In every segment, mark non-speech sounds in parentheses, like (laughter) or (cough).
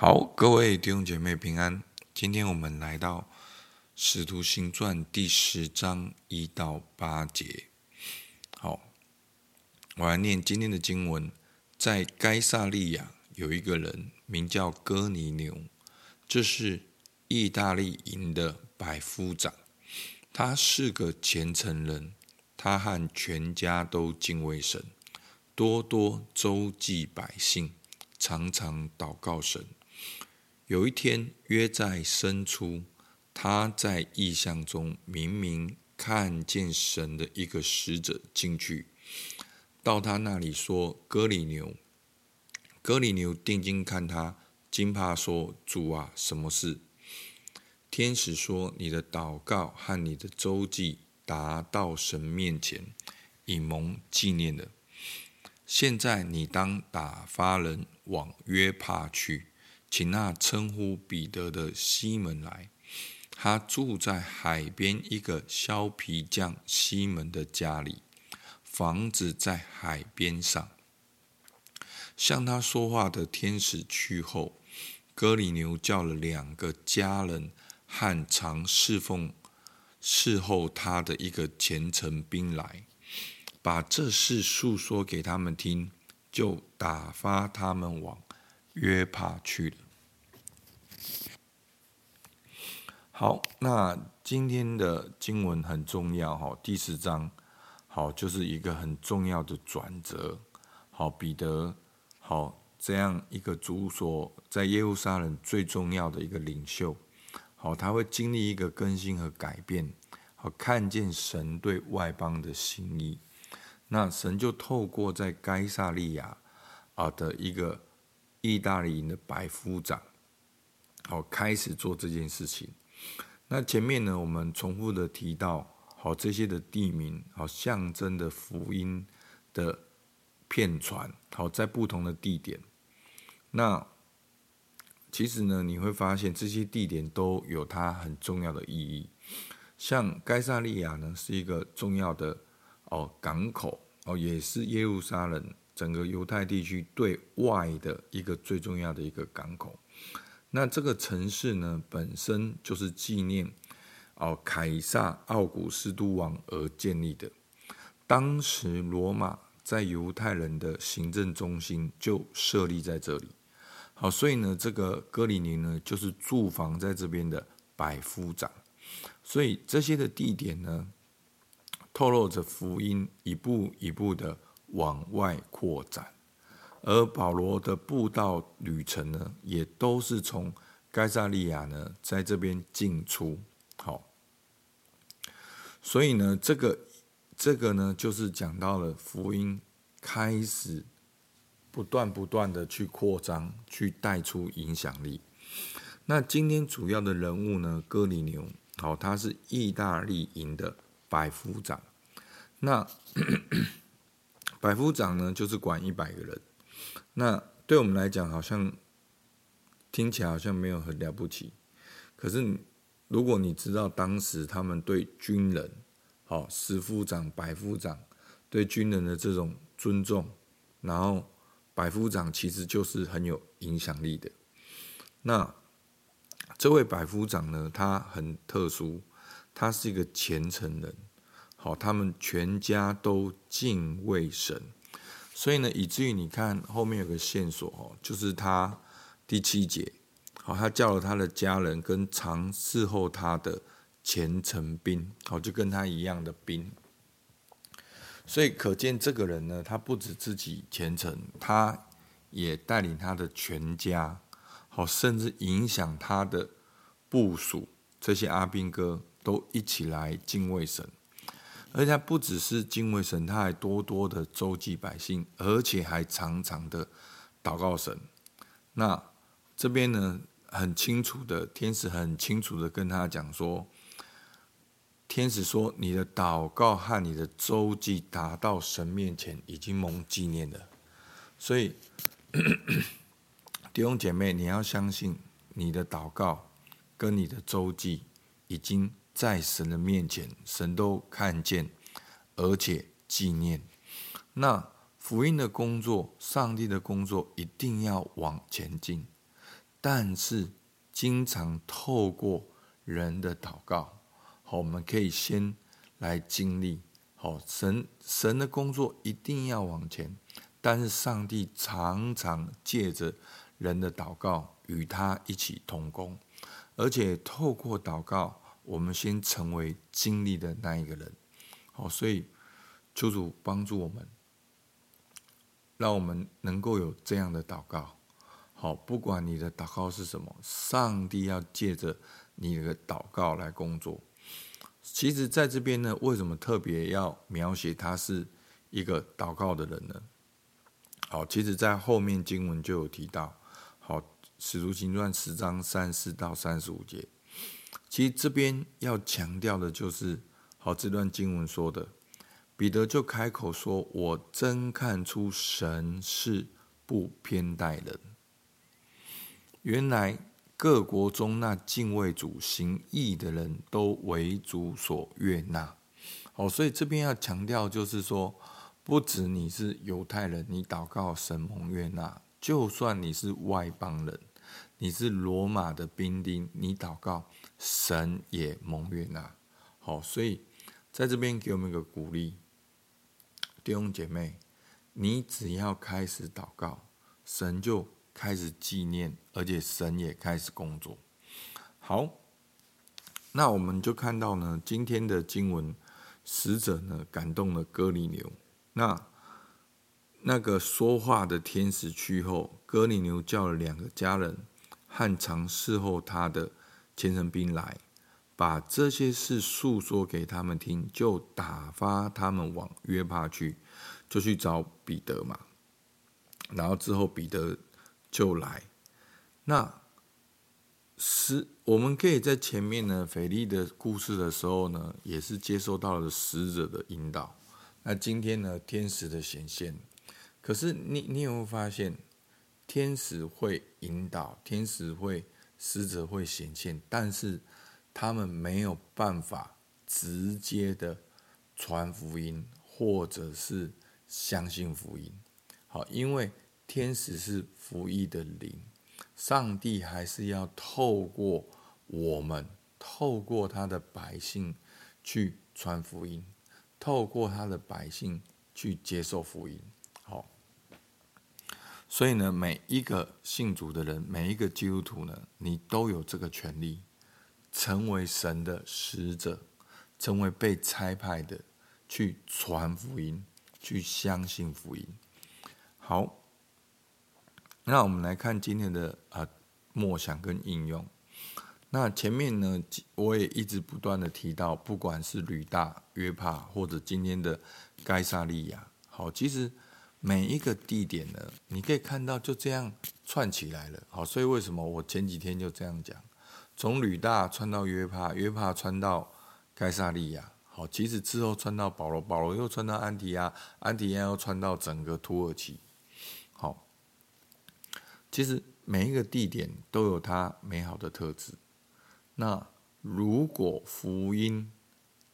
好，各位弟兄姐妹平安。今天我们来到《使徒行传》第十章一到八节。好，我来念今天的经文。在该撒利亚有一个人名叫哥尼流，这是意大利营的百夫长，他是个虔诚人，他和全家都敬畏神，多多周济百姓，常常祷告神。有一天，约在申初，他在异象中明明看见神的一个使者进去，到他那里说：“哥里牛。”哥里牛定睛看他，惊怕说：“主啊，什么事？”天使说：“你的祷告和你的周记达到神面前，以蒙纪念的。现在你当打发人往约帕去。”请那称呼彼得的西门来，他住在海边一个削皮匠西门的家里，房子在海边上。向他说话的天使去后，哥里牛叫了两个家人和常侍奉侍候他的一个虔诚兵来，把这事诉说给他们听，就打发他们往。约帕去了。好，那今天的经文很重要哈，第十章，好，就是一个很重要的转折。好，彼得，好，这样一个主所在耶路撒冷最重要的一个领袖，好，他会经历一个更新和改变，好，看见神对外邦的心意。那神就透过在该撒利亚啊的一个。意大利的百夫长，好，开始做这件事情。那前面呢，我们重复的提到，好，这些的地名，好，象征的福音的片传，好，在不同的地点。那其实呢，你会发现这些地点都有它很重要的意义。像该萨利亚呢，是一个重要的哦港口，哦，也是耶路撒冷。整个犹太地区对外的一个最重要的一个港口，那这个城市呢，本身就是纪念哦凯撒奥古斯都王而建立的。当时罗马在犹太人的行政中心就设立在这里。好，所以呢，这个哥里尼呢，就是驻防在这边的百夫长。所以这些的地点呢，透露着福音一步一步的。往外扩展，而保罗的布道旅程呢，也都是从该撒利亚呢，在这边进出。好，所以呢，这个这个呢，就是讲到了福音开始不断不断的去扩张，去带出影响力。那今天主要的人物呢，哥尼流，好，他是意大利营的百夫长。那百夫长呢，就是管一百个人。那对我们来讲，好像听起来好像没有很了不起。可是，如果你知道当时他们对军人，好十夫长、百夫长对军人的这种尊重，然后百夫长其实就是很有影响力的。那这位百夫长呢，他很特殊，他是一个虔诚人。好，他们全家都敬畏神，所以呢，以至于你看后面有个线索哦，就是他第七节，好，他叫了他的家人跟常侍候他的虔诚兵，好，就跟他一样的兵，所以可见这个人呢，他不止自己虔诚，他也带领他的全家，好，甚至影响他的部属，这些阿兵哥都一起来敬畏神。而且他不只是敬畏神，他还多多的周济百姓，而且还常常的祷告神。那这边呢，很清楚的，天使很清楚的跟他讲说，天使说，你的祷告和你的周济达到神面前，已经蒙纪念了。所以 (clears throat) 弟兄姐妹，你要相信你的祷告跟你的周济已经。在神的面前，神都看见，而且纪念。那福音的工作，上帝的工作一定要往前进。但是经常透过人的祷告，好，我们可以先来经历，好，神神的工作一定要往前，但是上帝常常借着人的祷告与他一起同工，而且透过祷告，我们先成为经历的那一个人，好，所以求主帮助我们。让我们能够有这样的祷告，好，不管你的祷告是什么，上帝要借着你的祷告来工作。其实，在这边呢，为什么特别要描写他是一个祷告的人呢？好，其实，在后面经文就有提到，好，《使徒行传》十章三十四到三十五节，其实这边要强调的就是，好，这段经文说的。彼得就开口说：“我真看出神是不偏待人。原来各国中那敬畏主、行义的人都为主所悦纳。哦，所以这边要强调，就是说，不止你是犹太人，你祷告神蒙悦纳；就算你是外邦人，你是罗马的兵丁，你祷告神也蒙悦纳。好，所以在这边给我们一个鼓励。”弟兄姐妹，你只要开始祷告，神就开始纪念，而且神也开始工作。好，那我们就看到呢，今天的经文，使者呢感动了哥尼流。那那个说话的天使去后，哥尼流叫了两个家人和常侍候他的虔诚兵来。把这些事诉说给他们听，就打发他们往约帕去，就去找彼得嘛。然后之后彼得就来。那使我们可以在前面呢，腓利的故事的时候呢，也是接受到了使者的引导。那今天呢，天使的显现。可是你你有没有发现，天使会引导，天使会使者会显现，但是。他们没有办法直接的传福音，或者是相信福音。好，因为天使是服役的灵，上帝还是要透过我们，透过他的百姓去传福音，透过他的百姓去接受福音。好，所以呢，每一个信主的人，每一个基督徒呢，你都有这个权利。成为神的使者，成为被差派的，去传福音，去相信福音。好，那我们来看今天的啊默想跟应用。那前面呢，我也一直不断的提到，不管是吕大、约帕，或者今天的该撒利亚，好，其实每一个地点呢，你可以看到就这样串起来了。好，所以为什么我前几天就这样讲？从吕大传到约帕，约帕传到该萨利亚。好，其实之后传到保罗，保罗又传到安提亚，安提亚又传到整个土耳其。好，其实每一个地点都有它美好的特质。那如果福音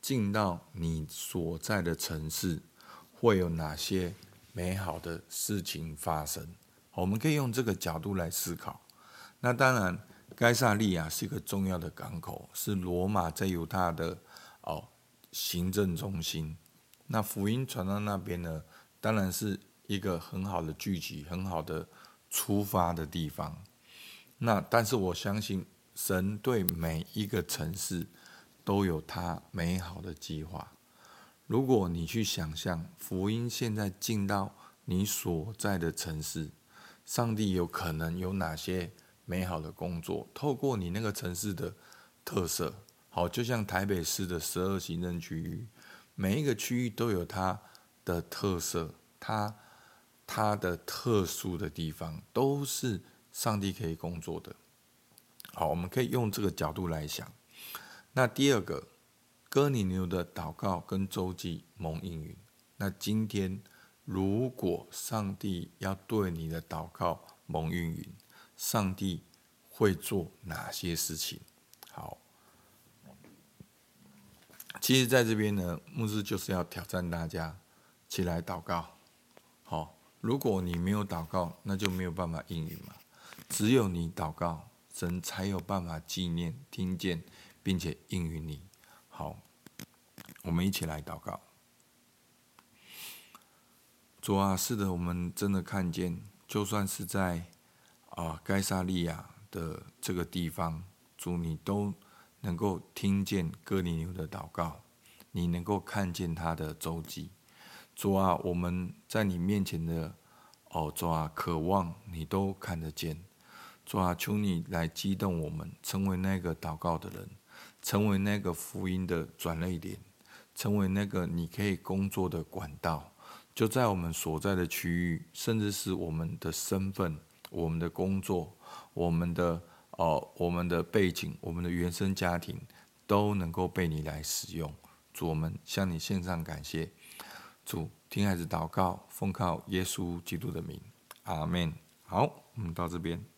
进到你所在的城市，会有哪些美好的事情发生？我们可以用这个角度来思考。那当然。该萨利亚是一个重要的港口，是罗马在犹太的哦行政中心。那福音传到那边呢，当然是一个很好的聚集、很好的出发的地方。那但是我相信，神对每一个城市都有他美好的计划。如果你去想象福音现在进到你所在的城市，上帝有可能有哪些？美好的工作，透过你那个城市的特色，好，就像台北市的十二行政区域，每一个区域都有它的特色，它它的特殊的地方，都是上帝可以工作的。好，我们可以用这个角度来想。那第二个，哥尼流的祷告跟周记蒙应允。那今天，如果上帝要对你的祷告蒙应允，上帝会做哪些事情？好，其实在这边呢，牧师就是要挑战大家起来祷告。好，如果你没有祷告，那就没有办法应允嘛。只有你祷告，神才有办法纪念、听见，并且应允你。好，我们一起来祷告。主啊，是的，我们真的看见，就算是在啊该萨利亚的这个地方，主你都能够听见哥尼流的祷告，你能够看见他的踪迹。主啊，我们在你面前的哦，主啊，渴望你都看得见。主啊，求你来激动我们，成为那个祷告的人，成为那个福音的转泪点，成为那个你可以工作的管道。就在我们所在的区域，甚至是我们的身份、我们的工作、我们的哦、我们的背景、我们的原生家庭，都能够被你来使用。主，我们向你献上感谢。主，听孩子祷告，奉靠耶稣基督的名，阿门。好，我们到这边。